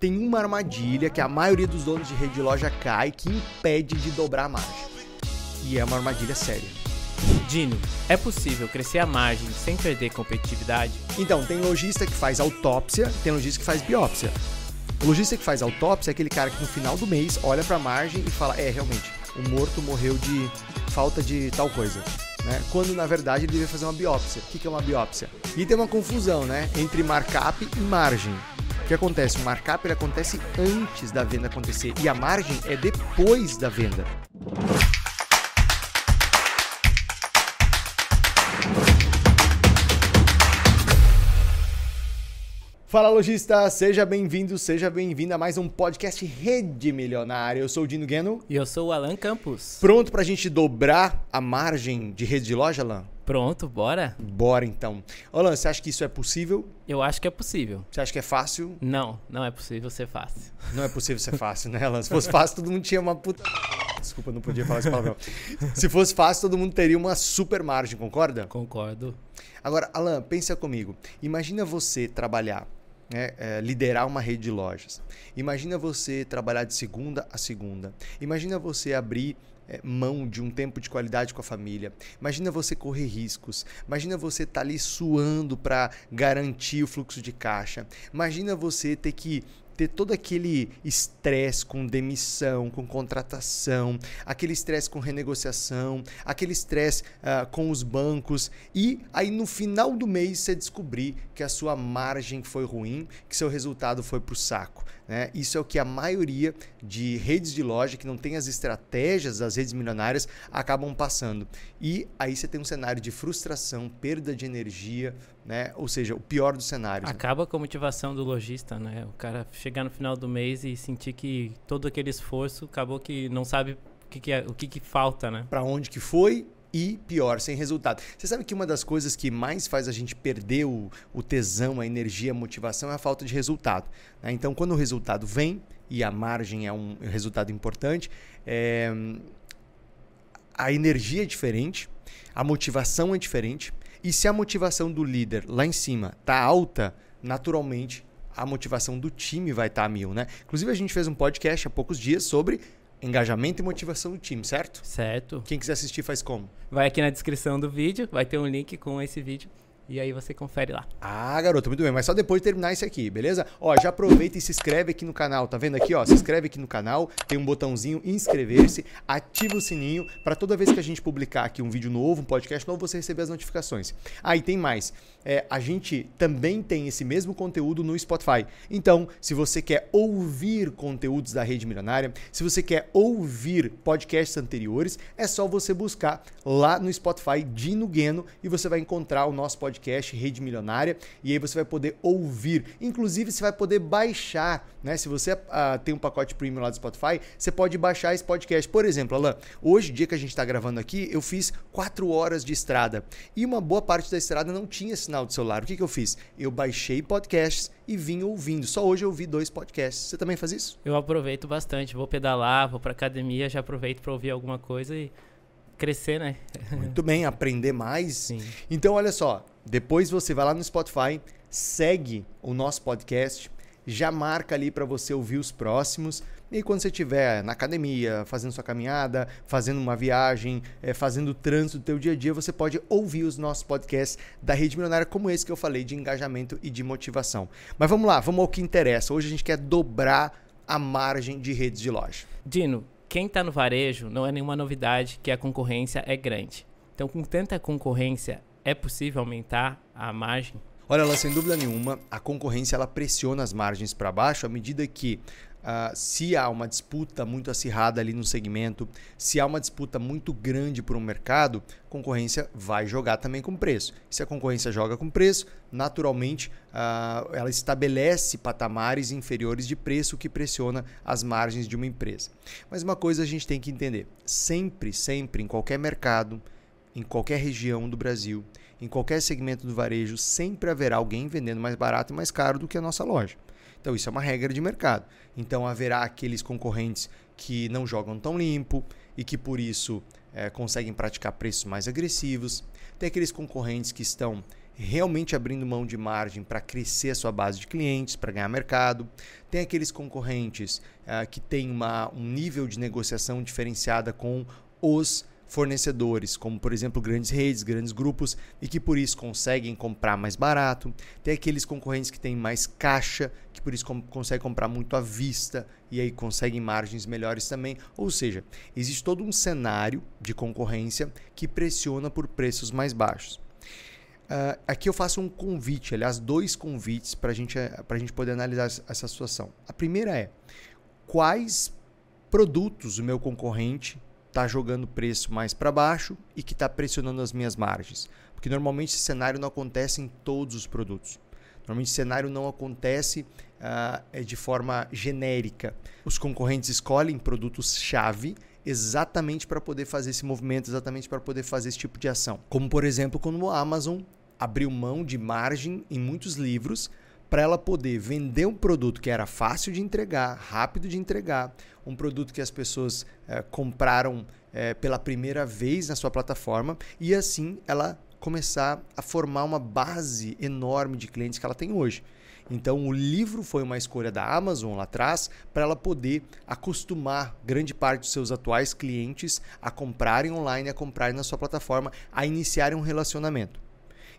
tem uma armadilha que a maioria dos donos de rede de loja cai que impede de dobrar a margem. E é uma armadilha séria. Dino, é possível crescer a margem sem perder competitividade? Então, tem lojista que faz autópsia, tem lojista que faz biópsia. O lojista que faz autópsia é aquele cara que no final do mês olha para a margem e fala: é, realmente, o morto morreu de falta de tal coisa. Né? Quando na verdade ele deveria fazer uma biópsia. O que é uma biópsia? E tem uma confusão né? entre markup e margem. O que acontece? O markup ele acontece antes da venda acontecer e a margem é depois da venda. Fala lojista, seja bem-vindo, seja bem-vinda a mais um podcast Rede Milionária. Eu sou o Dino Gueno. E eu sou o Alan Campos. Pronto pra gente dobrar a margem de rede de loja, Alan? Pronto, bora? Bora então. Alan, você acha que isso é possível? Eu acho que é possível. Você acha que é fácil? Não, não é possível ser fácil. Não é possível ser fácil, né, Alan? Se fosse fácil, todo mundo tinha uma puta. Desculpa, não podia falar esse palavrão. Se fosse fácil, todo mundo teria uma super margem, concorda? Concordo. Agora, Alan, pensa comigo. Imagina você trabalhar né, é, liderar uma rede de lojas. Imagina você trabalhar de segunda a segunda. Imagina você abrir é, mão de um tempo de qualidade com a família. Imagina você correr riscos. Imagina você estar tá ali suando para garantir o fluxo de caixa. Imagina você ter que ter todo aquele estresse com demissão, com contratação, aquele estresse com renegociação, aquele estresse uh, com os bancos e aí no final do mês você descobrir que a sua margem foi ruim, que seu resultado foi para o saco. Né? Isso é o que a maioria de redes de loja que não tem as estratégias das redes milionárias acabam passando. E aí você tem um cenário de frustração, perda de energia, né? Ou seja, o pior dos cenários. Né? Acaba com a motivação do lojista, né? O cara chegar no final do mês e sentir que todo aquele esforço acabou que não sabe o que, que é, o que, que falta, né? Para onde que foi e pior, sem resultado. Você sabe que uma das coisas que mais faz a gente perder o, o tesão, a energia, a motivação é a falta de resultado. Né? Então, quando o resultado vem, e a margem é um resultado importante, é, a energia é diferente, a motivação é diferente, e se a motivação do líder lá em cima tá alta, naturalmente a motivação do time vai estar tá a mil, né? Inclusive a gente fez um podcast há poucos dias sobre engajamento e motivação do time, certo? Certo. Quem quiser assistir faz como? Vai aqui na descrição do vídeo, vai ter um link com esse vídeo. E aí você confere lá. Ah, garoto, muito bem. Mas só depois de terminar isso aqui, beleza? Ó, já aproveita e se inscreve aqui no canal. Tá vendo aqui, ó? Se inscreve aqui no canal. Tem um botãozinho inscrever-se. Ativa o sininho para toda vez que a gente publicar aqui um vídeo novo, um podcast novo, você receber as notificações. Ah, e tem mais. É, a gente também tem esse mesmo conteúdo no Spotify. Então, se você quer ouvir conteúdos da Rede Milionária, se você quer ouvir podcasts anteriores, é só você buscar lá no Spotify Dino Gueno e você vai encontrar o nosso podcast podcast Rede Milionária e aí você vai poder ouvir. Inclusive, você vai poder baixar, né? Se você uh, tem um pacote premium lá do Spotify, você pode baixar esse podcast. Por exemplo, Alan, hoje, dia que a gente está gravando aqui, eu fiz quatro horas de estrada e uma boa parte da estrada não tinha sinal de celular. O que, que eu fiz? Eu baixei podcasts e vim ouvindo. Só hoje eu ouvi dois podcasts. Você também faz isso? Eu aproveito bastante. Vou pedalar, vou para academia, já aproveito para ouvir alguma coisa e crescer, né? Muito bem, aprender mais. Sim. Então, olha só, depois você vai lá no Spotify, segue o nosso podcast, já marca ali para você ouvir os próximos. E quando você estiver na academia, fazendo sua caminhada, fazendo uma viagem, é, fazendo o trânsito do teu dia a dia, você pode ouvir os nossos podcasts da Rede Milionária, como esse que eu falei, de engajamento e de motivação. Mas vamos lá, vamos ao que interessa. Hoje a gente quer dobrar a margem de redes de loja. Dino, quem está no varejo não é nenhuma novidade que a concorrência é grande. Então, com tanta concorrência, é possível aumentar a margem? Olha lá, sem dúvida nenhuma, a concorrência ela pressiona as margens para baixo à medida que Uh, se há uma disputa muito acirrada ali no segmento, se há uma disputa muito grande por um mercado, concorrência vai jogar também com preço. Se a concorrência joga com preço, naturalmente uh, ela estabelece patamares inferiores de preço que pressiona as margens de uma empresa. Mas uma coisa a gente tem que entender: sempre, sempre, em qualquer mercado, em qualquer região do Brasil, em qualquer segmento do varejo, sempre haverá alguém vendendo mais barato e mais caro do que a nossa loja. Então, isso é uma regra de mercado. Então, haverá aqueles concorrentes que não jogam tão limpo e que, por isso, é, conseguem praticar preços mais agressivos. Tem aqueles concorrentes que estão realmente abrindo mão de margem para crescer a sua base de clientes, para ganhar mercado. Tem aqueles concorrentes uh, que têm uma, um nível de negociação diferenciada com os fornecedores, como por exemplo grandes redes, grandes grupos, e que por isso conseguem comprar mais barato. Tem aqueles concorrentes que têm mais caixa, que por isso com conseguem comprar muito à vista e aí conseguem margens melhores também. Ou seja, existe todo um cenário de concorrência que pressiona por preços mais baixos. Uh, aqui eu faço um convite, aliás, dois convites para gente, a gente poder analisar essa situação. A primeira é quais produtos o meu concorrente está jogando preço mais para baixo e que está pressionando as minhas margens. Porque normalmente esse cenário não acontece em todos os produtos. Normalmente esse cenário não acontece uh, de forma genérica. Os concorrentes escolhem produtos-chave exatamente para poder fazer esse movimento, exatamente para poder fazer esse tipo de ação. Como, por exemplo, quando a Amazon abriu mão de margem em muitos livros para ela poder vender um produto que era fácil de entregar, rápido de entregar, um produto que as pessoas é, compraram é, pela primeira vez na sua plataforma e assim ela começar a formar uma base enorme de clientes que ela tem hoje. Então, o livro foi uma escolha da Amazon lá atrás para ela poder acostumar grande parte dos seus atuais clientes a comprarem online, a comprarem na sua plataforma, a iniciarem um relacionamento.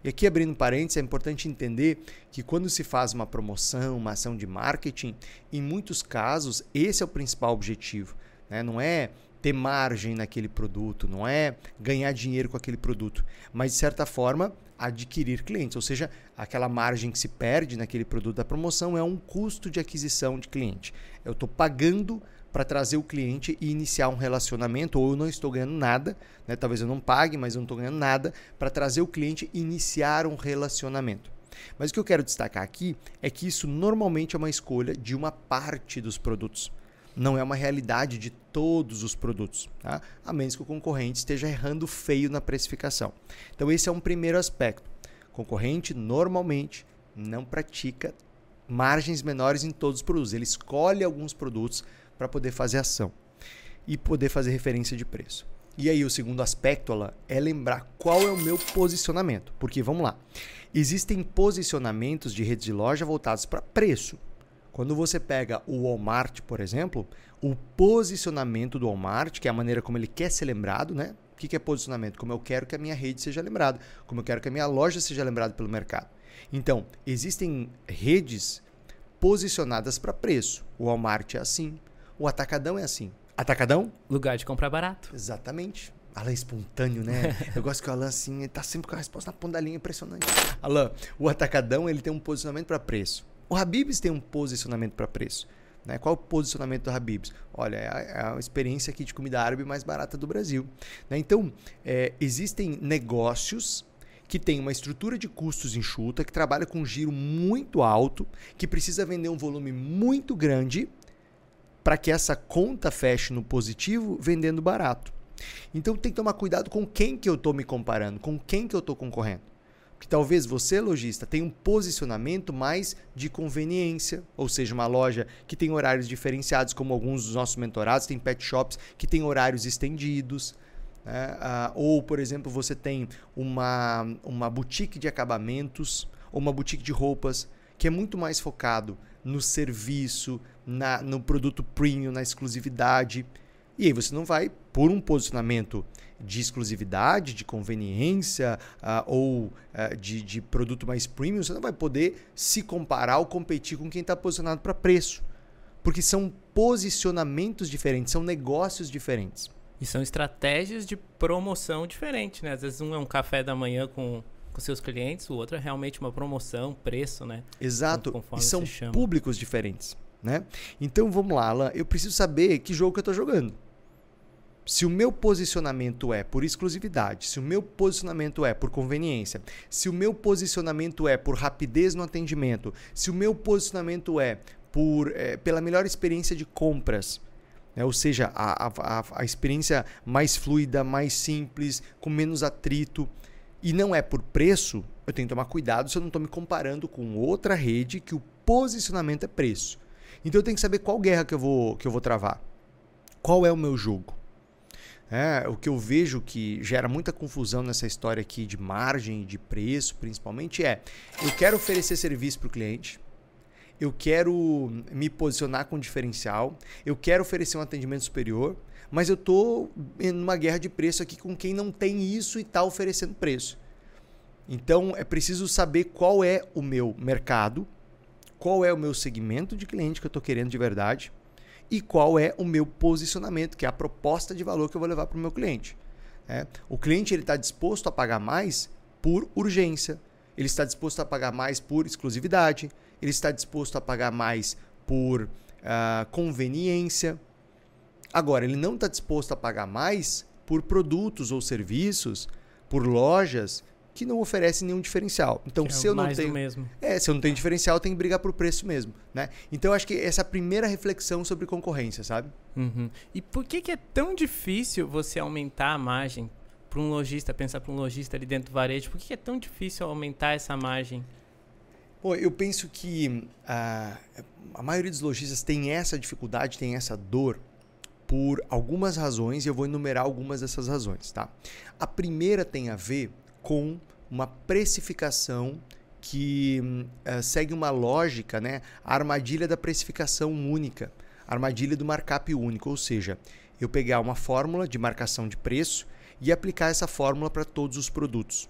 E aqui, abrindo parênteses, é importante entender que quando se faz uma promoção, uma ação de marketing, em muitos casos, esse é o principal objetivo. Né? Não é ter margem naquele produto, não é ganhar dinheiro com aquele produto, mas de certa forma adquirir clientes, ou seja, aquela margem que se perde naquele produto da promoção é um custo de aquisição de cliente. Eu estou pagando para trazer o cliente e iniciar um relacionamento, ou eu não estou ganhando nada, né? talvez eu não pague, mas eu não estou ganhando nada, para trazer o cliente e iniciar um relacionamento. Mas o que eu quero destacar aqui é que isso normalmente é uma escolha de uma parte dos produtos. Não é uma realidade de todos os produtos, tá? a menos que o concorrente esteja errando feio na precificação. Então, esse é um primeiro aspecto. O concorrente normalmente não pratica margens menores em todos os produtos. Ele escolhe alguns produtos para poder fazer ação e poder fazer referência de preço. E aí o segundo aspecto ela, é lembrar qual é o meu posicionamento. Porque vamos lá, existem posicionamentos de redes de loja voltados para preço. Quando você pega o Walmart, por exemplo, o posicionamento do Walmart, que é a maneira como ele quer ser lembrado, né? O que é posicionamento? Como eu quero que a minha rede seja lembrada, como eu quero que a minha loja seja lembrada pelo mercado. Então, existem redes posicionadas para preço. O Walmart é assim, o atacadão é assim. Atacadão? Lugar de comprar barato. Exatamente. Alan é espontâneo, né? Eu gosto que o Alan, assim, ele tá sempre com a resposta na ponta da linha impressionante. Alan, o atacadão, ele tem um posicionamento para preço. O Habibs tem um posicionamento para preço. Né? Qual o posicionamento do Habibs? Olha, é a, é a, experiência aqui de comida árabe mais barata do Brasil. Né? Então, é, existem negócios que têm uma estrutura de custos enxuta, que trabalha com um giro muito alto, que precisa vender um volume muito grande para que essa conta feche no positivo vendendo barato. Então tem que tomar cuidado com quem que eu estou me comparando, com quem que eu estou concorrendo. Porque talvez você, lojista, tenha um posicionamento mais de conveniência, ou seja, uma loja que tem horários diferenciados, como alguns dos nossos mentorados, tem pet shops que tem horários estendidos. Né? Ah, ou, por exemplo, você tem uma, uma boutique de acabamentos ou uma boutique de roupas que é muito mais focado no serviço, na, no produto premium, na exclusividade. E aí você não vai, por um posicionamento de exclusividade, de conveniência uh, ou uh, de, de produto mais premium, você não vai poder se comparar ou competir com quem está posicionado para preço. Porque são posicionamentos diferentes, são negócios diferentes. E são estratégias de promoção diferentes, né? Às vezes um é um café da manhã com com seus clientes, o outro é realmente uma promoção, preço, né? Exato. E são públicos diferentes, né? Então vamos lá, Alan, eu preciso saber que jogo que eu estou jogando. Se o meu posicionamento é por exclusividade, se o meu posicionamento é por conveniência, se o meu posicionamento é por rapidez no atendimento, se o meu posicionamento é por é, pela melhor experiência de compras, né? ou seja, a, a, a experiência mais fluida, mais simples, com menos atrito, e não é por preço, eu tenho que tomar cuidado se eu não estou me comparando com outra rede que o posicionamento é preço. Então eu tenho que saber qual guerra que eu vou, que eu vou travar. Qual é o meu jogo? É, o que eu vejo que gera muita confusão nessa história aqui de margem, de preço, principalmente, é eu quero oferecer serviço para o cliente, eu quero me posicionar com diferencial, eu quero oferecer um atendimento superior, mas eu estou em uma guerra de preço aqui com quem não tem isso e está oferecendo preço. Então é preciso saber qual é o meu mercado, qual é o meu segmento de cliente que eu estou querendo de verdade e qual é o meu posicionamento, que é a proposta de valor que eu vou levar para o meu cliente. É, o cliente está disposto a pagar mais por urgência, ele está disposto a pagar mais por exclusividade, ele está disposto a pagar mais por uh, conveniência. Agora, ele não está disposto a pagar mais por produtos ou serviços, por lojas que não oferecem nenhum diferencial. Então, que se é eu não tenho, mesmo. é, se eu não tenho diferencial, eu tenho que brigar por preço mesmo, né? Então, eu acho que essa é a primeira reflexão sobre concorrência, sabe? Uhum. E por que, que é tão difícil você aumentar a margem para um lojista, pensar para um lojista ali dentro do varejo? Por que, que é tão difícil aumentar essa margem? Pô, eu penso que a, a maioria dos lojistas tem essa dificuldade, tem essa dor por algumas razões e eu vou enumerar algumas dessas razões, tá? A primeira tem a ver com uma precificação que uh, segue uma lógica, né? A armadilha da precificação única, a armadilha do markup único, ou seja, eu pegar uma fórmula de marcação de preço e aplicar essa fórmula para todos os produtos.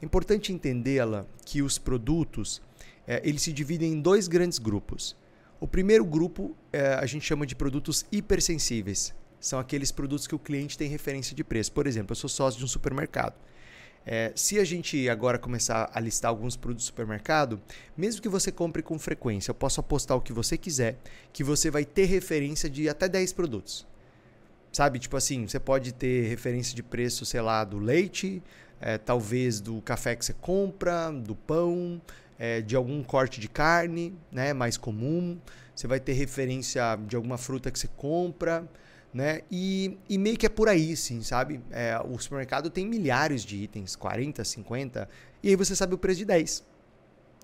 É importante entendê-la que os produtos eh, eles se dividem em dois grandes grupos. O primeiro grupo eh, a gente chama de produtos hipersensíveis. São aqueles produtos que o cliente tem referência de preço. Por exemplo, eu sou sócio de um supermercado. É, se a gente agora começar a listar alguns produtos do supermercado, mesmo que você compre com frequência, eu posso apostar o que você quiser, que você vai ter referência de até 10 produtos. Sabe? Tipo assim, você pode ter referência de preço, sei lá, do leite, é, talvez do café que você compra, do pão, é, de algum corte de carne, né, mais comum. Você vai ter referência de alguma fruta que você compra né? E, e meio que é por aí, sim, sabe? É, o supermercado tem milhares de itens, 40, 50, e aí você sabe o preço de 10.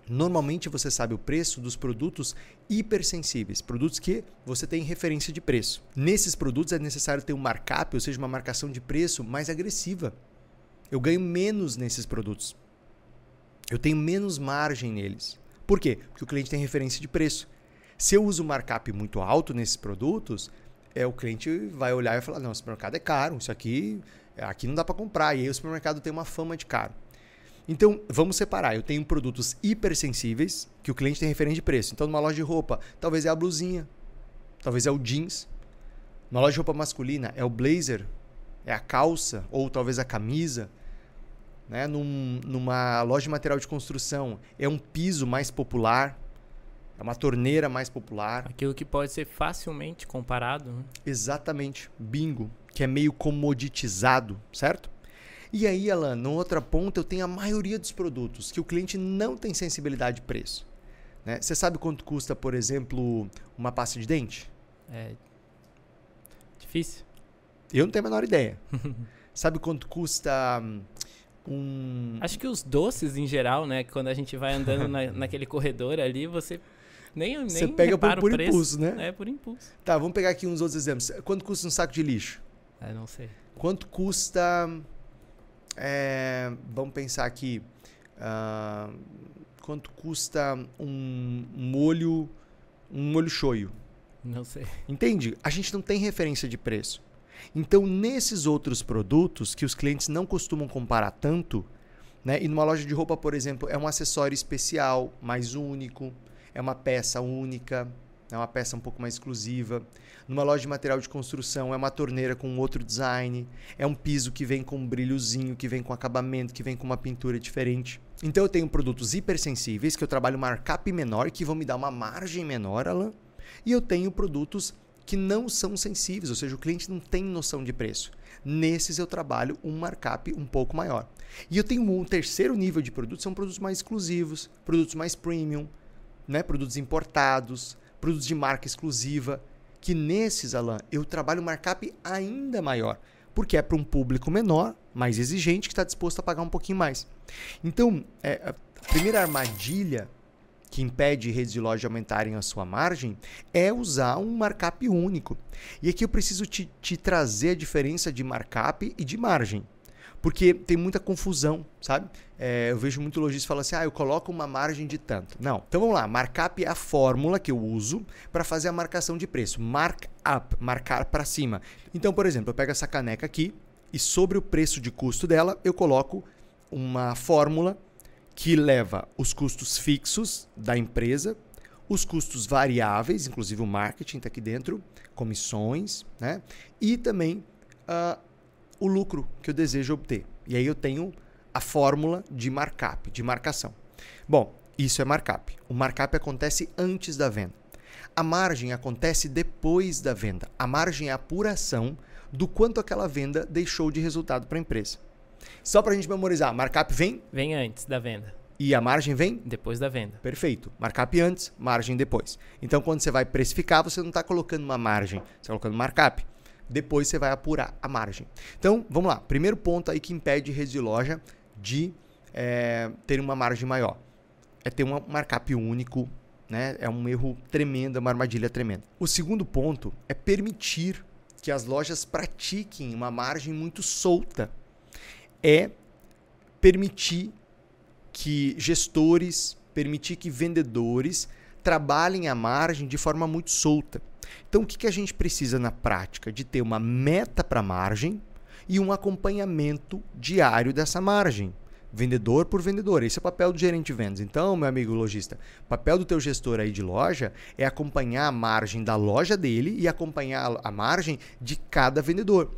Normalmente você sabe o preço dos produtos hipersensíveis, produtos que você tem referência de preço. Nesses produtos é necessário ter um markup, ou seja, uma marcação de preço mais agressiva. Eu ganho menos nesses produtos. Eu tenho menos margem neles. Por quê? Porque o cliente tem referência de preço. Se eu uso markup muito alto nesses produtos, é, o cliente vai olhar e falar: não, esse supermercado é caro, isso aqui, aqui não dá para comprar. E aí o supermercado tem uma fama de caro. Então, vamos separar. Eu tenho produtos hipersensíveis, que o cliente tem referência de preço. Então, numa loja de roupa, talvez é a blusinha, talvez é o jeans. Numa loja de roupa masculina, é o blazer, é a calça, ou talvez a camisa. Né? Num, numa loja de material de construção, é um piso mais popular, é uma torneira mais popular. Aquilo que pode ser facilmente comparado. Né? Exatamente. Bingo. Que é meio comoditizado, certo? E aí, Alan, na outra ponta, eu tenho a maioria dos produtos que o cliente não tem sensibilidade de preço. Né? Você sabe quanto custa, por exemplo, uma pasta de dente? É difícil. Eu não tenho a menor ideia. sabe quanto custa hum, um. Acho que os doces em geral, né? Quando a gente vai andando na, naquele corredor ali, você nem, nem Você pega por, por impulso, né? É, por impulso. Tá, vamos pegar aqui uns outros exemplos. Quanto custa um saco de lixo? É, não sei. Quanto custa. É, vamos pensar aqui. Uh, quanto custa um molho. Um molho shoyu? Não sei. Entende? A gente não tem referência de preço. Então, nesses outros produtos que os clientes não costumam comparar tanto, né? E numa loja de roupa, por exemplo, é um acessório especial, mais único é uma peça única, é uma peça um pouco mais exclusiva. Numa loja de material de construção, é uma torneira com outro design, é um piso que vem com um brilhozinho, que vem com acabamento, que vem com uma pintura diferente. Então eu tenho produtos hipersensíveis que eu trabalho markup menor, que vão me dar uma margem menor, Alan. E eu tenho produtos que não são sensíveis, ou seja, o cliente não tem noção de preço. Nesses eu trabalho um markup um pouco maior. E eu tenho um terceiro nível de produtos, são produtos mais exclusivos, produtos mais premium, né, produtos importados, produtos de marca exclusiva, que nesses, Alan, eu trabalho um markup ainda maior, porque é para um público menor, mais exigente, que está disposto a pagar um pouquinho mais. Então, é, a primeira armadilha que impede redes de loja aumentarem a sua margem é usar um markup único. E aqui eu preciso te, te trazer a diferença de markup e de margem. Porque tem muita confusão, sabe? É, eu vejo muito lojista falando assim: ah, eu coloco uma margem de tanto. Não. Então vamos lá, markup é a fórmula que eu uso para fazer a marcação de preço. Markup, marcar para cima. Então, por exemplo, eu pego essa caneca aqui e sobre o preço de custo dela eu coloco uma fórmula que leva os custos fixos da empresa, os custos variáveis, inclusive o marketing está aqui dentro, comissões, né? e também uh, o lucro que eu desejo obter. E aí eu tenho a fórmula de markup, de marcação. Bom, isso é markup. O markup acontece antes da venda. A margem acontece depois da venda. A margem é a apuração do quanto aquela venda deixou de resultado para a empresa. Só para a gente memorizar, markup vem? Vem antes da venda. E a margem vem? Depois da venda. Perfeito. Markup antes, margem depois. Então, quando você vai precificar, você não está colocando uma margem, você está colocando markup. Depois você vai apurar a margem. Então, vamos lá. Primeiro ponto aí que impede redes de loja de é, ter uma margem maior. É ter um markup único, né? É um erro tremendo, é uma armadilha tremenda. O segundo ponto é permitir que as lojas pratiquem uma margem muito solta é permitir que gestores, permitir que vendedores trabalhem a margem de forma muito solta. Então, o que, que a gente precisa na prática? De ter uma meta para margem e um acompanhamento diário dessa margem. Vendedor por vendedor. Esse é o papel do gerente de vendas. Então, meu amigo lojista, papel do teu gestor aí de loja é acompanhar a margem da loja dele e acompanhar a margem de cada vendedor.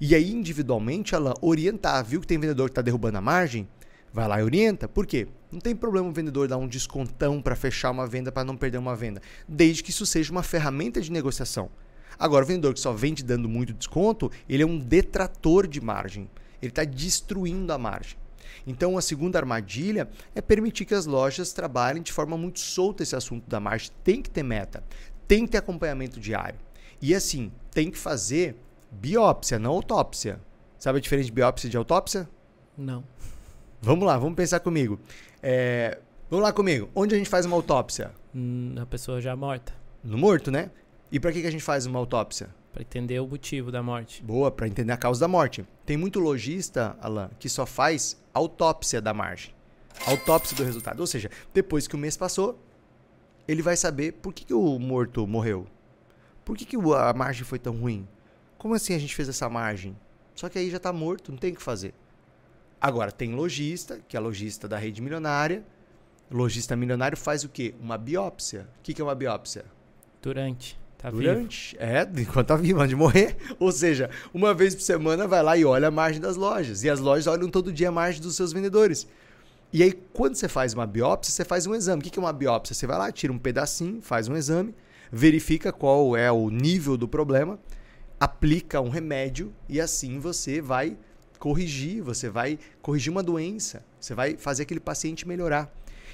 E aí, individualmente, ela orientar. Viu que tem vendedor que está derrubando a margem? Vai lá e orienta. Por quê? Não tem problema o vendedor dar um descontão para fechar uma venda, para não perder uma venda, desde que isso seja uma ferramenta de negociação. Agora, o vendedor que só vende dando muito desconto, ele é um detrator de margem. Ele está destruindo a margem. Então, a segunda armadilha é permitir que as lojas trabalhem de forma muito solta esse assunto da margem. Tem que ter meta, tem que ter acompanhamento diário. E assim, tem que fazer biópsia, não autópsia. Sabe a diferença de biópsia e de autópsia? Não. Vamos lá, vamos pensar comigo. É, vamos lá comigo. Onde a gente faz uma autópsia? Na pessoa já morta. No morto, né? E para que, que a gente faz uma autópsia? Para entender o motivo da morte. Boa, para entender a causa da morte. Tem muito lojista, Alan, que só faz autópsia da margem. Autópsia do resultado. Ou seja, depois que o mês passou, ele vai saber por que, que o morto morreu. Por que, que a margem foi tão ruim? Como assim a gente fez essa margem? Só que aí já está morto, não tem o que fazer. Agora, tem lojista, que é lojista da rede milionária. Lojista milionário faz o quê? Uma biópsia. O que, que é uma biópsia? Durante. Tá Durante. vivo. É, enquanto tá vivo, antes de morrer. Ou seja, uma vez por semana vai lá e olha a margem das lojas. E as lojas olham todo dia a margem dos seus vendedores. E aí, quando você faz uma biópsia, você faz um exame. O que é uma biópsia? Você vai lá, tira um pedacinho, faz um exame, verifica qual é o nível do problema aplica um remédio e assim você vai corrigir, você vai corrigir uma doença, você vai fazer aquele paciente melhorar.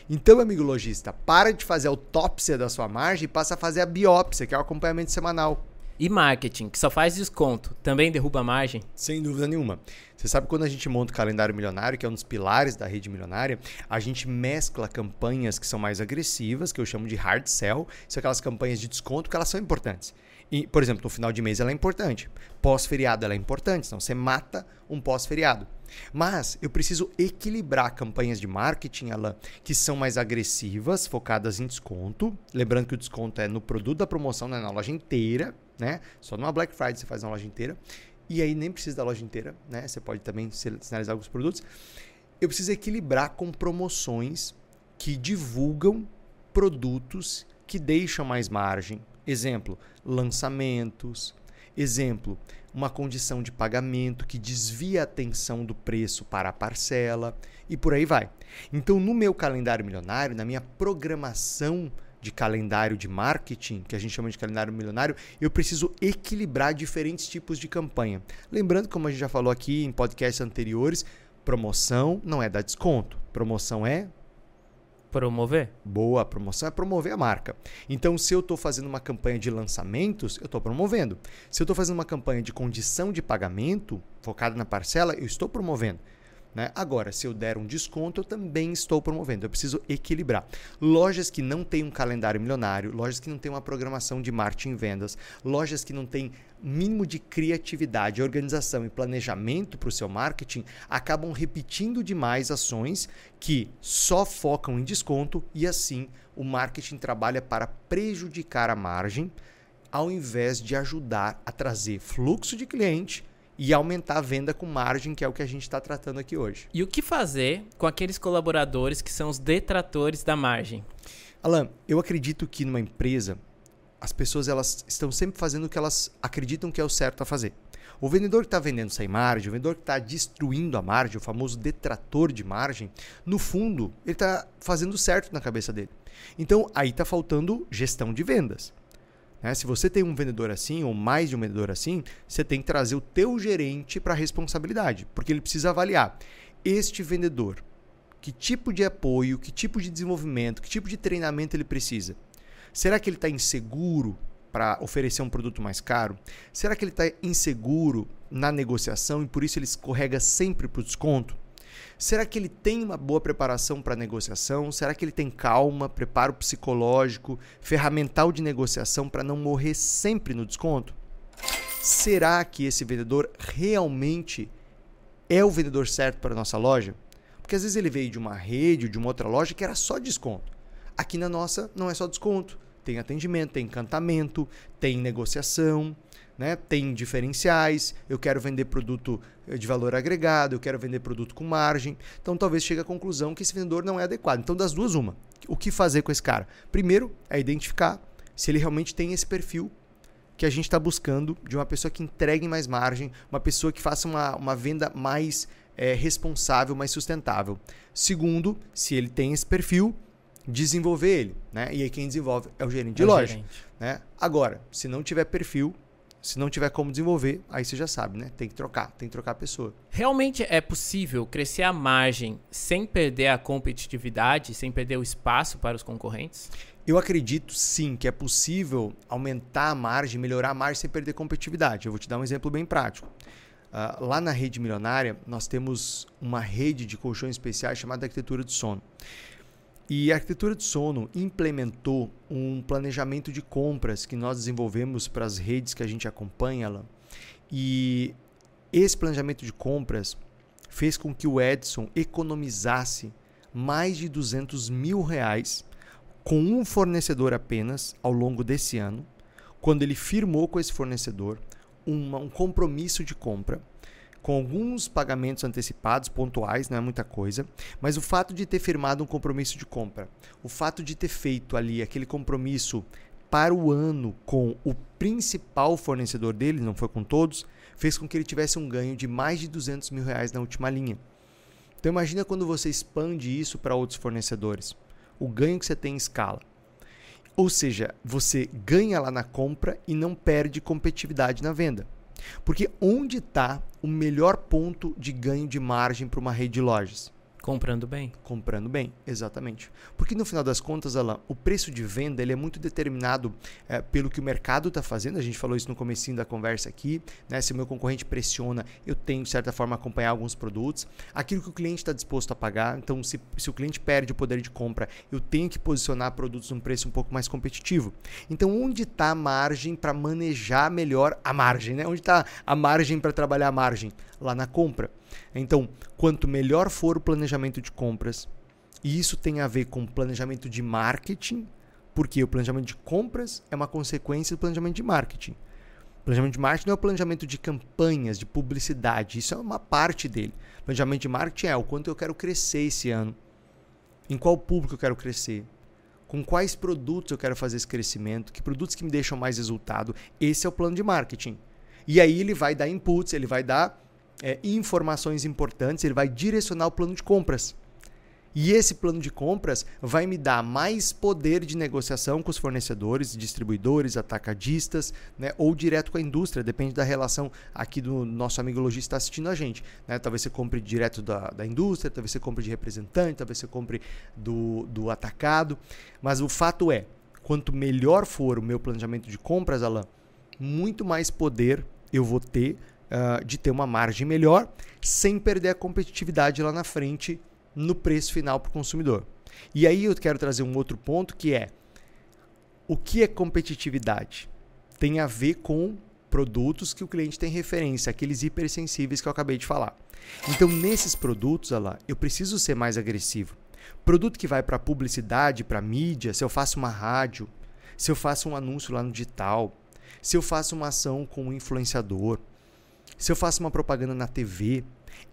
Então, amigo lojista, para de fazer a autópsia da sua margem e passa a fazer a biópsia, que é o acompanhamento semanal. E marketing, que só faz desconto, também derruba a margem? Sem dúvida nenhuma. Você sabe quando a gente monta o calendário milionário, que é um dos pilares da rede milionária, a gente mescla campanhas que são mais agressivas, que eu chamo de hard sell, são aquelas campanhas de desconto que elas são importantes. E, por exemplo, no final de mês ela é importante. Pós-feriado ela é importante, então você mata um pós-feriado. Mas eu preciso equilibrar campanhas de marketing, Alan, que são mais agressivas, focadas em desconto. Lembrando que o desconto é no produto da promoção, não é na loja inteira, né? Só numa Black Friday você faz na loja inteira. E aí nem precisa da loja inteira, né? Você pode também sinalizar alguns produtos. Eu preciso equilibrar com promoções que divulgam produtos que deixam mais margem, Exemplo, lançamentos. Exemplo, uma condição de pagamento que desvia a atenção do preço para a parcela e por aí vai. Então, no meu calendário milionário, na minha programação de calendário de marketing, que a gente chama de calendário milionário, eu preciso equilibrar diferentes tipos de campanha. Lembrando, como a gente já falou aqui em podcasts anteriores, promoção não é dar desconto, promoção é Promover? Boa, promoção é promover a marca. Então, se eu estou fazendo uma campanha de lançamentos, eu estou promovendo. Se eu estou fazendo uma campanha de condição de pagamento, focada na parcela, eu estou promovendo. Né? Agora, se eu der um desconto, eu também estou promovendo. Eu preciso equilibrar. Lojas que não têm um calendário milionário, lojas que não têm uma programação de marketing e vendas, lojas que não têm mínimo de criatividade, organização e planejamento para o seu marketing, acabam repetindo demais ações que só focam em desconto e assim o marketing trabalha para prejudicar a margem ao invés de ajudar a trazer fluxo de cliente e aumentar a venda com margem, que é o que a gente está tratando aqui hoje. E o que fazer com aqueles colaboradores que são os detratores da margem? Alan, eu acredito que numa empresa as pessoas elas estão sempre fazendo o que elas acreditam que é o certo a fazer. O vendedor que está vendendo sem margem, o vendedor que está destruindo a margem, o famoso detrator de margem, no fundo, ele está fazendo certo na cabeça dele. Então, aí está faltando gestão de vendas. Né? Se você tem um vendedor assim, ou mais de um vendedor assim, você tem que trazer o teu gerente para a responsabilidade, porque ele precisa avaliar este vendedor, que tipo de apoio, que tipo de desenvolvimento, que tipo de treinamento ele precisa. Será que ele está inseguro para oferecer um produto mais caro? Será que ele está inseguro na negociação e por isso ele escorrega sempre para o desconto? Será que ele tem uma boa preparação para negociação? Será que ele tem calma, preparo psicológico, ferramental de negociação para não morrer sempre no desconto? Será que esse vendedor realmente é o vendedor certo para a nossa loja? Porque às vezes ele veio de uma rede, de uma outra loja que era só desconto. Aqui na nossa não é só desconto. Tem atendimento, tem encantamento, tem negociação, né? tem diferenciais, eu quero vender produto eh, de valor agregado, eu quero vender produto com margem. Então talvez chegue à conclusão que esse vendedor não é adequado. Então, das duas, uma. O que fazer com esse cara? Primeiro é identificar se ele realmente tem esse perfil que a gente está buscando de uma pessoa que entregue mais margem, uma pessoa que faça uma, uma venda mais é, responsável, mais sustentável. Segundo, se ele tem esse perfil, desenvolver ele. Né? E aí quem desenvolve é o gerente de é loja. Gerente. Né? Agora, se não tiver perfil, se não tiver como desenvolver, aí você já sabe, né? Tem que trocar, tem que trocar a pessoa. Realmente é possível crescer a margem sem perder a competitividade, sem perder o espaço para os concorrentes? Eu acredito sim que é possível aumentar a margem, melhorar a margem sem perder competitividade. Eu vou te dar um exemplo bem prático. Uh, lá na rede milionária, nós temos uma rede de colchões especiais chamada arquitetura do sono. E a arquitetura de sono implementou um planejamento de compras que nós desenvolvemos para as redes que a gente acompanha lá. E esse planejamento de compras fez com que o Edson economizasse mais de 200 mil reais com um fornecedor apenas ao longo desse ano, quando ele firmou com esse fornecedor uma, um compromisso de compra com alguns pagamentos antecipados, pontuais, não é muita coisa, mas o fato de ter firmado um compromisso de compra, o fato de ter feito ali aquele compromisso para o ano com o principal fornecedor dele, não foi com todos, fez com que ele tivesse um ganho de mais de 200 mil reais na última linha. Então imagina quando você expande isso para outros fornecedores, o ganho que você tem em escala. Ou seja, você ganha lá na compra e não perde competitividade na venda. Porque onde está o melhor ponto de ganho de margem para uma rede de lojas? Comprando bem. Comprando bem, exatamente. Porque no final das contas, Alan, o preço de venda ele é muito determinado é, pelo que o mercado está fazendo. A gente falou isso no comecinho da conversa aqui. Né? Se o meu concorrente pressiona, eu tenho, de certa forma, acompanhar alguns produtos. Aquilo que o cliente está disposto a pagar. Então, se, se o cliente perde o poder de compra, eu tenho que posicionar produtos num preço um pouco mais competitivo. Então, onde está a margem para manejar melhor a margem? Né? Onde está a margem para trabalhar a margem? Lá na compra. Então, quanto melhor for o planejamento de compras, e isso tem a ver com planejamento de marketing, porque o planejamento de compras é uma consequência do planejamento de marketing. O planejamento de marketing não é o planejamento de campanhas, de publicidade, isso é uma parte dele. Planejamento de marketing é o quanto eu quero crescer esse ano, em qual público eu quero crescer, com quais produtos eu quero fazer esse crescimento, que produtos que me deixam mais resultado. Esse é o plano de marketing. E aí ele vai dar inputs, ele vai dar é, informações importantes, ele vai direcionar o plano de compras. E esse plano de compras vai me dar mais poder de negociação com os fornecedores, distribuidores, atacadistas, né? ou direto com a indústria, depende da relação aqui do nosso amigo lojista assistindo a gente. Né? Talvez você compre direto da, da indústria, talvez você compre de representante, talvez você compre do, do atacado. Mas o fato é, quanto melhor for o meu planejamento de compras, Alan, muito mais poder eu vou ter uh, de ter uma margem melhor sem perder a competitividade lá na frente no preço final para o consumidor. E aí eu quero trazer um outro ponto que é o que é competitividade? Tem a ver com produtos que o cliente tem referência, aqueles hipersensíveis que eu acabei de falar. Então, nesses produtos, olha lá, eu preciso ser mais agressivo. Produto que vai para publicidade, para mídia, se eu faço uma rádio, se eu faço um anúncio lá no digital, se eu faço uma ação com um influenciador, se eu faço uma propaganda na TV,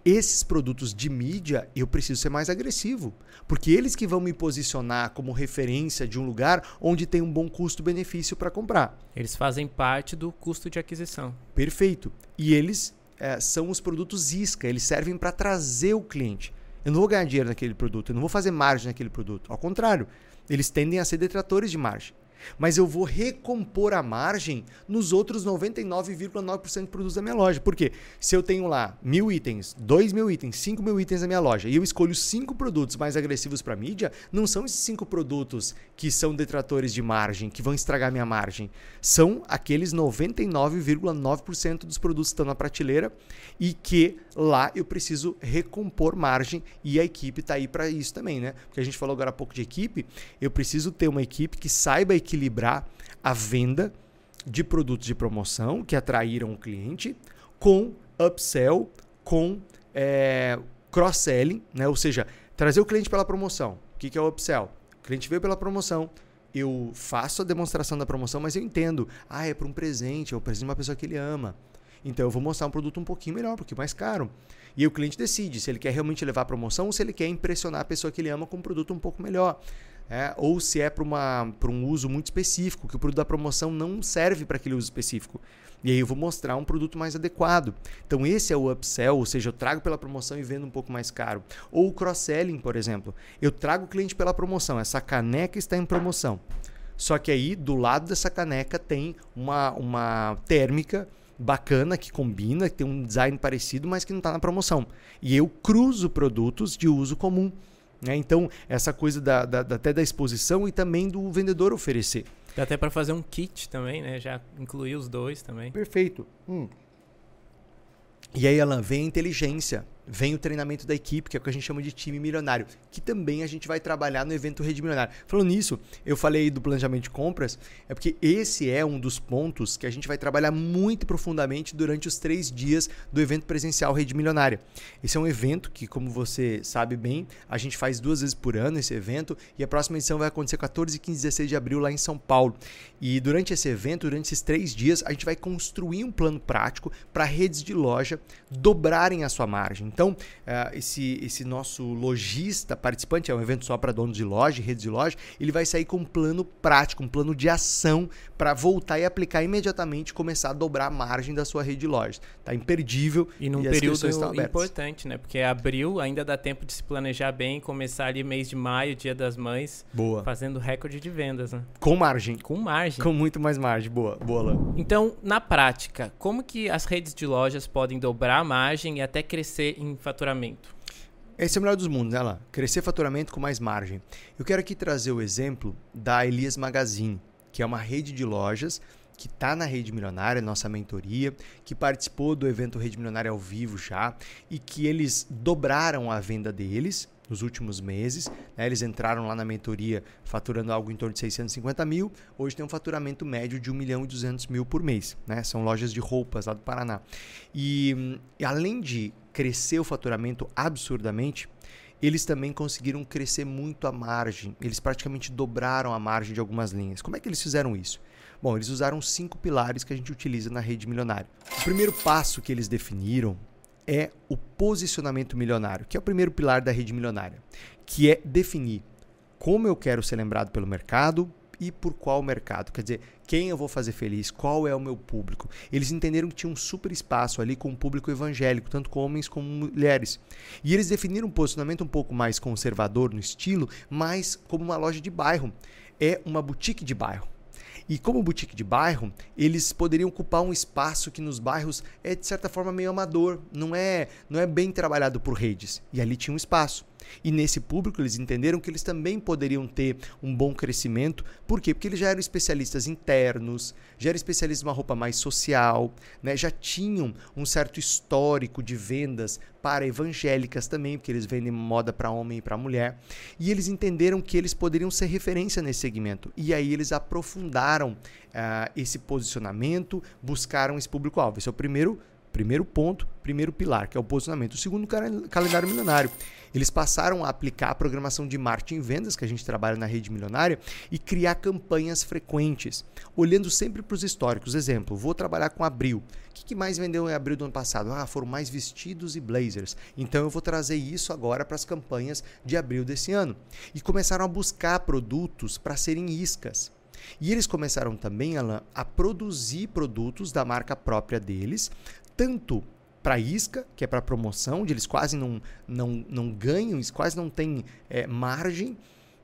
esses produtos de mídia eu preciso ser mais agressivo, porque eles que vão me posicionar como referência de um lugar onde tem um bom custo-benefício para comprar. Eles fazem parte do custo de aquisição. Perfeito. E eles é, são os produtos isca, eles servem para trazer o cliente. Eu não vou ganhar dinheiro naquele produto, eu não vou fazer margem naquele produto. Ao contrário, eles tendem a ser detratores de margem mas eu vou recompor a margem nos outros 99,9% de produtos da minha loja. Por quê? Se eu tenho lá mil itens, dois mil itens, cinco mil itens na minha loja e eu escolho cinco produtos mais agressivos para mídia, não são esses cinco produtos que são detratores de margem, que vão estragar minha margem. São aqueles 99,9% dos produtos que estão na prateleira e que lá eu preciso recompor margem e a equipe está aí para isso também, né? Porque a gente falou agora há pouco de equipe, eu preciso ter uma equipe que saiba equilibrar a venda de produtos de promoção que atraíram o cliente com upsell, com é, cross-selling, né? ou seja, trazer o cliente pela promoção. O que, é o upsell? O cliente veio pela promoção, eu faço a demonstração da promoção, mas eu entendo. Ah, é para um presente, é o presente de uma pessoa que ele ama. Então eu vou mostrar um produto um pouquinho melhor, um pouquinho mais caro. E o cliente decide se ele quer realmente levar a promoção ou se ele quer impressionar a pessoa que ele ama com um produto um pouco melhor. É, ou se é para um uso muito específico, que o produto da promoção não serve para aquele uso específico. E aí eu vou mostrar um produto mais adequado. Então esse é o upsell, ou seja, eu trago pela promoção e vendo um pouco mais caro. Ou o cross-selling, por exemplo. Eu trago o cliente pela promoção, essa caneca está em promoção. Só que aí do lado dessa caneca tem uma, uma térmica bacana, que combina, que tem um design parecido, mas que não está na promoção. E eu cruzo produtos de uso comum. Né? Então, essa coisa da, da, até da exposição e também do vendedor oferecer. Dá até para fazer um kit também, né? Já incluir os dois também. Perfeito. Hum. E aí, Alan, vem a inteligência vem o treinamento da equipe, que é o que a gente chama de time milionário, que também a gente vai trabalhar no evento Rede Milionário. Falando nisso, eu falei do planejamento de compras, é porque esse é um dos pontos que a gente vai trabalhar muito profundamente durante os três dias do evento presencial Rede Milionária. Esse é um evento que, como você sabe bem, a gente faz duas vezes por ano esse evento e a próxima edição vai acontecer 14, 15 16 de abril lá em São Paulo. E durante esse evento, durante esses três dias, a gente vai construir um plano prático para redes de loja dobrarem a sua margem. Então, uh, esse, esse nosso lojista participante, é um evento só para donos de loja, redes de loja, ele vai sair com um plano prático, um plano de ação para voltar e aplicar imediatamente começar a dobrar a margem da sua rede de lojas. Tá imperdível e num e período importante, né? Porque abril ainda dá tempo de se planejar bem, começar ali mês de maio, dia das mães, boa, fazendo recorde de vendas, né? Com margem. Com margem. Com muito mais margem, boa, boa. Lá. Então, na prática, como que as redes de lojas podem dobrar a margem e até crescer em faturamento? Esse é o melhor dos mundos, né, lá? Crescer faturamento com mais margem. Eu quero aqui trazer o exemplo da Elias Magazine, que é uma rede de lojas que está na Rede Milionária, nossa mentoria, que participou do evento Rede Milionária ao vivo já e que eles dobraram a venda deles nos últimos meses. Né? Eles entraram lá na mentoria faturando algo em torno de 650 mil. Hoje tem um faturamento médio de 1 milhão e 200 mil por mês. Né? São lojas de roupas lá do Paraná. E, além de crescer o faturamento absurdamente, eles também conseguiram crescer muito a margem. Eles praticamente dobraram a margem de algumas linhas. Como é que eles fizeram isso? Bom, eles usaram cinco pilares que a gente utiliza na rede milionária. O primeiro passo que eles definiram é o posicionamento milionário, que é o primeiro pilar da rede milionária, que é definir como eu quero ser lembrado pelo mercado, e por qual mercado. Quer dizer, quem eu vou fazer feliz, qual é o meu público. Eles entenderam que tinha um super espaço ali com o público evangélico, tanto com homens como mulheres. E eles definiram um posicionamento um pouco mais conservador no estilo, mas como uma loja de bairro. É uma boutique de bairro. E como boutique de bairro, eles poderiam ocupar um espaço que nos bairros é de certa forma meio amador, não é, não é bem trabalhado por redes. E ali tinha um espaço. E nesse público eles entenderam que eles também poderiam ter um bom crescimento. Por quê? Porque eles já eram especialistas internos, já eram especialistas numa roupa mais social, né? já tinham um certo histórico de vendas para evangélicas também, porque eles vendem moda para homem e para mulher. E eles entenderam que eles poderiam ser referência nesse segmento. E aí eles aprofundaram uh, esse posicionamento, buscaram esse público-alvo. Esse é o primeiro Primeiro ponto, primeiro pilar, que é o posicionamento. O segundo, calendário milionário. Eles passaram a aplicar a programação de marketing e vendas, que a gente trabalha na rede milionária, e criar campanhas frequentes, olhando sempre para os históricos. Exemplo, vou trabalhar com abril. O que, que mais vendeu em abril do ano passado? Ah, foram mais vestidos e blazers. Então eu vou trazer isso agora para as campanhas de abril desse ano. E começaram a buscar produtos para serem iscas. E eles começaram também, Alan, a produzir produtos da marca própria deles, tanto para isca, que é para promoção, onde eles quase não, não, não ganham, eles quase não têm é, margem,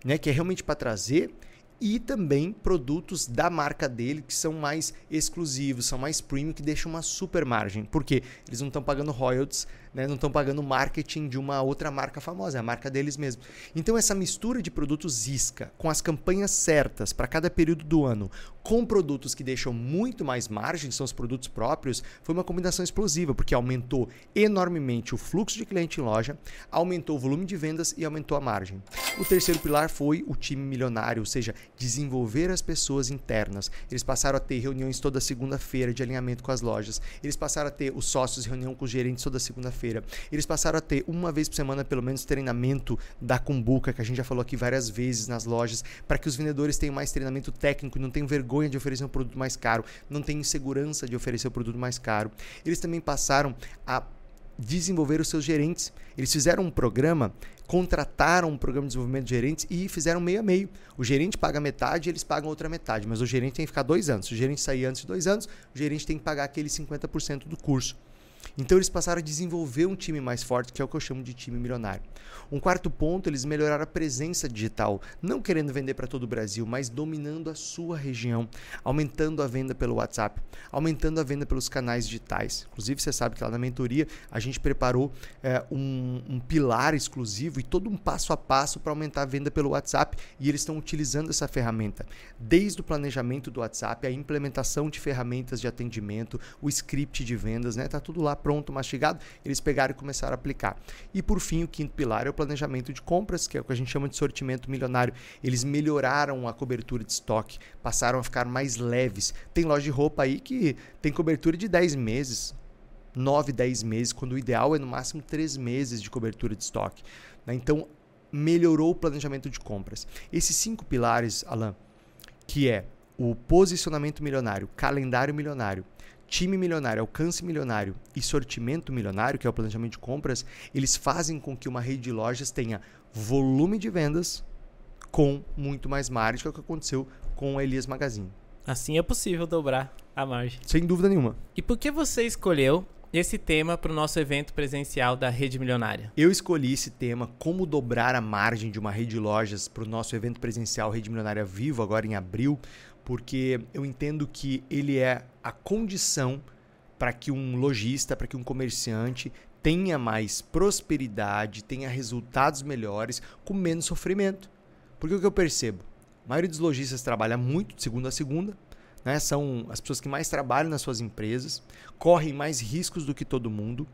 né, que é realmente para trazer, e também produtos da marca dele que são mais exclusivos, são mais premium, que deixam uma super margem. Porque eles não estão pagando royalties, né? não estão pagando marketing de uma outra marca famosa, é a marca deles mesmo. Então essa mistura de produtos isca com as campanhas certas para cada período do ano, com produtos que deixam muito mais margem, são os produtos próprios, foi uma combinação explosiva, porque aumentou enormemente o fluxo de cliente em loja, aumentou o volume de vendas e aumentou a margem. O terceiro pilar foi o time milionário, ou seja, desenvolver as pessoas internas. Eles passaram a ter reuniões toda segunda-feira de alinhamento com as lojas. Eles passaram a ter os sócios reunião com os gerentes toda segunda-feira. Eles passaram a ter uma vez por semana, pelo menos, treinamento da Cumbuca, que a gente já falou aqui várias vezes nas lojas, para que os vendedores tenham mais treinamento técnico, não tenham vergonha de oferecer um produto mais caro, não tenham insegurança de oferecer o um produto mais caro. Eles também passaram a desenvolver os seus gerentes. Eles fizeram um programa, contrataram um programa de desenvolvimento de gerentes e fizeram meio a meio. O gerente paga metade eles pagam outra metade, mas o gerente tem que ficar dois anos. Se o gerente sair antes de dois anos, o gerente tem que pagar aquele 50% do curso. Então eles passaram a desenvolver um time mais forte, que é o que eu chamo de time milionário. Um quarto ponto, eles melhoraram a presença digital, não querendo vender para todo o Brasil, mas dominando a sua região, aumentando a venda pelo WhatsApp, aumentando a venda pelos canais digitais. Inclusive, você sabe que lá na mentoria a gente preparou é, um, um pilar exclusivo e todo um passo a passo para aumentar a venda pelo WhatsApp e eles estão utilizando essa ferramenta, desde o planejamento do WhatsApp, a implementação de ferramentas de atendimento, o script de vendas, né? Tá tudo lá pronto, mastigado. Eles pegaram e começaram a aplicar. E por fim, o quinto pilar é o planejamento de compras, que é o que a gente chama de sortimento milionário. Eles melhoraram a cobertura de estoque, passaram a ficar mais leves. Tem loja de roupa aí que tem cobertura de 10 meses, 9, 10 meses, quando o ideal é no máximo 3 meses de cobertura de estoque. Né? Então, melhorou o planejamento de compras. Esses cinco pilares, Alan, que é o posicionamento milionário, calendário milionário, time milionário, alcance milionário e sortimento milionário, que é o planejamento de compras, eles fazem com que uma rede de lojas tenha volume de vendas com muito mais margem, que é o que aconteceu com a Elias Magazine. Assim é possível dobrar a margem. Sem dúvida nenhuma. E por que você escolheu esse tema para o nosso evento presencial da Rede Milionária? Eu escolhi esse tema, como dobrar a margem de uma rede de lojas, para o nosso evento presencial Rede Milionária Vivo, agora em abril, porque eu entendo que ele é a condição para que um lojista, para que um comerciante tenha mais prosperidade, tenha resultados melhores, com menos sofrimento. Porque o que eu percebo? A maioria dos lojistas trabalha muito de segunda a segunda, né? são as pessoas que mais trabalham nas suas empresas, correm mais riscos do que todo mundo,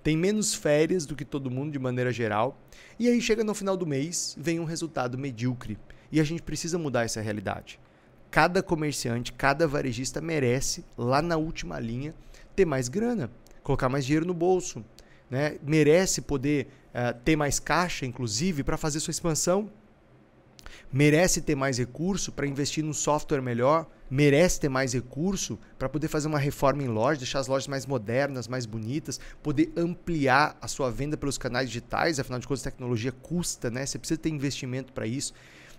tem menos férias do que todo mundo de maneira geral, e aí chega no final do mês, vem um resultado medíocre. E a gente precisa mudar essa realidade cada comerciante, cada varejista merece, lá na última linha, ter mais grana, colocar mais dinheiro no bolso. Né? Merece poder uh, ter mais caixa, inclusive, para fazer sua expansão. Merece ter mais recurso para investir num software melhor. Merece ter mais recurso para poder fazer uma reforma em loja, deixar as lojas mais modernas, mais bonitas, poder ampliar a sua venda pelos canais digitais. Afinal de contas, tecnologia custa, né? Você precisa ter investimento para isso.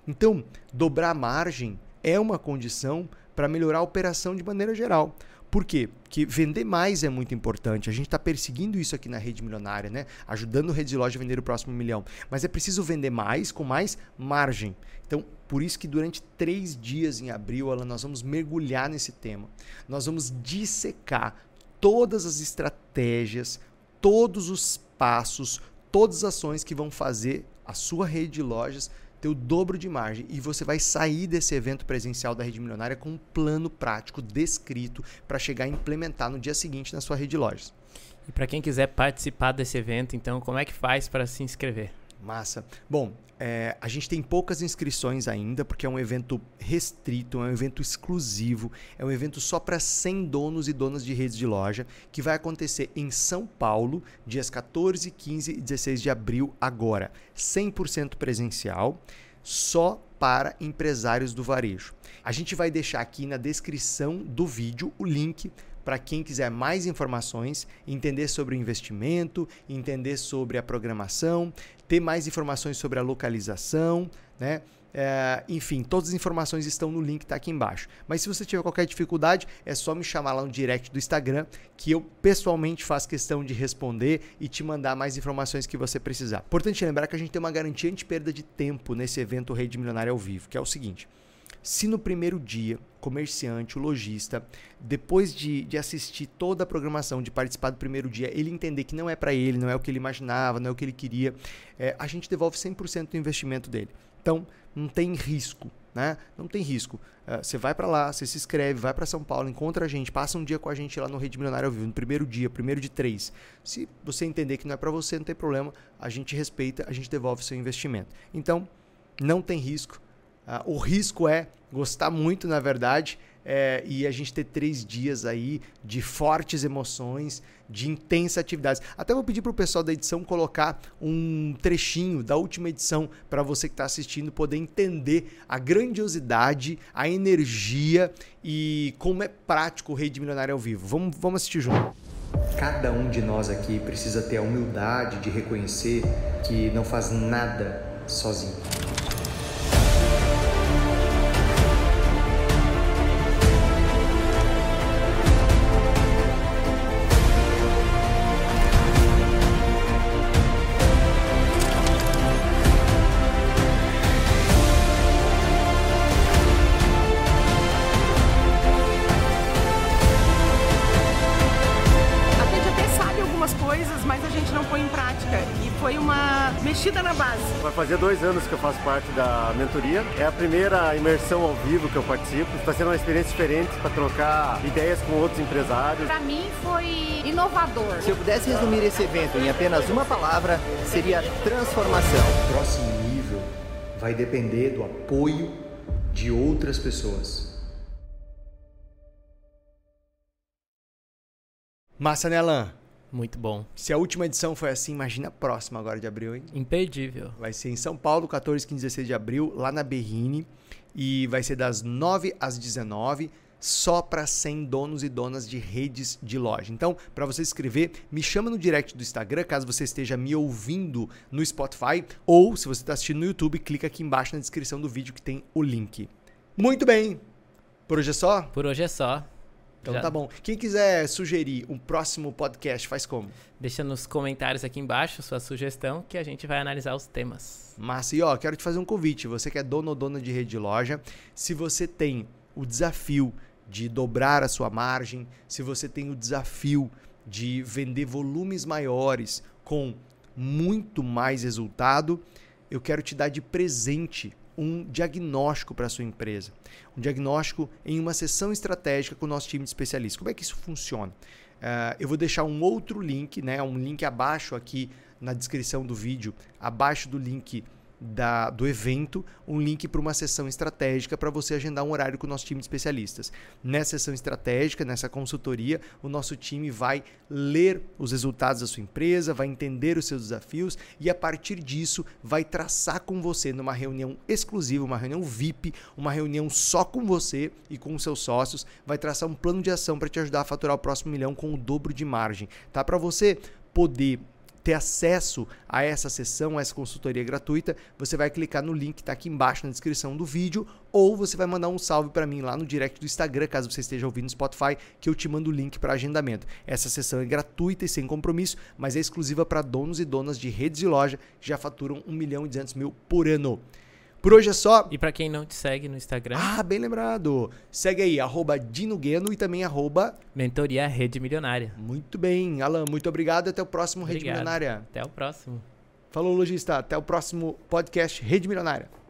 Então, dobrar a margem é uma condição para melhorar a operação de maneira geral. Por quê? Porque vender mais é muito importante. A gente está perseguindo isso aqui na rede milionária, né? Ajudando o rede de loja a vender o próximo milhão. Mas é preciso vender mais com mais margem. Então, por isso que durante três dias em abril, Alan, nós vamos mergulhar nesse tema. Nós vamos dissecar todas as estratégias, todos os passos, todas as ações que vão fazer a sua rede de lojas ter o dobro de margem e você vai sair desse evento presencial da Rede Milionária com um plano prático descrito para chegar a implementar no dia seguinte na sua rede de lojas. E para quem quiser participar desse evento, então, como é que faz para se inscrever? Massa. Bom, é, a gente tem poucas inscrições ainda, porque é um evento restrito, é um evento exclusivo, é um evento só para 100 donos e donas de redes de loja, que vai acontecer em São Paulo, dias 14, 15 e 16 de abril, agora. 100% presencial, só para empresários do varejo. A gente vai deixar aqui na descrição do vídeo o link para quem quiser mais informações, entender sobre o investimento, entender sobre a programação, ter mais informações sobre a localização, né? É, enfim, todas as informações estão no link que está aqui embaixo. Mas se você tiver qualquer dificuldade, é só me chamar lá no direct do Instagram, que eu pessoalmente faço questão de responder e te mandar mais informações que você precisar. Importante lembrar que a gente tem uma garantia de perda de tempo nesse evento Rede Milionária ao vivo, que é o seguinte. Se no primeiro dia, comerciante, o lojista, depois de, de assistir toda a programação, de participar do primeiro dia, ele entender que não é para ele, não é o que ele imaginava, não é o que ele queria, é, a gente devolve 100% do investimento dele. Então, não tem risco, né? Não tem risco. Uh, você vai para lá, você se inscreve, vai para São Paulo, encontra a gente, passa um dia com a gente lá no Rede Milionário ao vivo, no primeiro dia, primeiro de três. Se você entender que não é para você, não tem problema, a gente respeita, a gente devolve seu investimento. Então, não tem risco Uh, o risco é gostar muito, na verdade, é, e a gente ter três dias aí de fortes emoções, de intensa atividades. Até vou pedir para o pessoal da edição colocar um trechinho da última edição para você que está assistindo poder entender a grandiosidade, a energia e como é prático o Rede Milionário ao vivo. Vamos, vamos assistir junto. Cada um de nós aqui precisa ter a humildade de reconhecer que não faz nada sozinho. Fazer dois anos que eu faço parte da mentoria. É a primeira imersão ao vivo que eu participo. Está sendo uma experiência diferente para trocar ideias com outros empresários. Para mim foi inovador. Se eu pudesse resumir esse evento em apenas uma palavra, seria transformação. O próximo nível vai depender do apoio de outras pessoas. Massa, né, Alan? Muito bom. Se a última edição foi assim, imagina a próxima agora de abril, hein? Imperdível. Vai ser em São Paulo, 14, 15, 16 de abril, lá na Berrine. E vai ser das 9 às 19 só para 100 donos e donas de redes de loja. Então, para você escrever, me chama no direct do Instagram, caso você esteja me ouvindo no Spotify, ou se você está assistindo no YouTube, clica aqui embaixo na descrição do vídeo que tem o link. Muito bem. Por hoje é só? Por hoje é só. Então Já. tá bom. Quem quiser sugerir um próximo podcast, faz como? Deixa nos comentários aqui embaixo sua sugestão que a gente vai analisar os temas. Massa. E ó, quero te fazer um convite. Você que é dono ou dona de rede de loja, se você tem o desafio de dobrar a sua margem, se você tem o desafio de vender volumes maiores com muito mais resultado, eu quero te dar de presente um diagnóstico para a sua empresa. Um diagnóstico em uma sessão estratégica com o nosso time de especialistas. Como é que isso funciona? Uh, eu vou deixar um outro link, né, um link abaixo aqui na descrição do vídeo, abaixo do link da, do evento um link para uma sessão estratégica para você agendar um horário com o nosso time de especialistas. Nessa sessão estratégica, nessa consultoria, o nosso time vai ler os resultados da sua empresa, vai entender os seus desafios e a partir disso vai traçar com você numa reunião exclusiva, uma reunião VIP, uma reunião só com você e com os seus sócios, vai traçar um plano de ação para te ajudar a faturar o próximo milhão com o dobro de margem, tá? Para você poder ter acesso a essa sessão, a essa consultoria gratuita, você vai clicar no link que está aqui embaixo na descrição do vídeo, ou você vai mandar um salve para mim lá no direct do Instagram, caso você esteja ouvindo no Spotify, que eu te mando o link para agendamento. Essa sessão é gratuita e sem compromisso, mas é exclusiva para donos e donas de redes de loja que já faturam 1 milhão e 200 mil por ano. Por hoje é só. E para quem não te segue no Instagram. Ah, bem lembrado. Segue aí, arroba Dinogueno e também arroba. Mentoria Rede Milionária. Muito bem. Alan, muito obrigado. Até o próximo Rede obrigado. Milionária. Até o próximo. Falou, lojista. Até o próximo podcast Rede Milionária.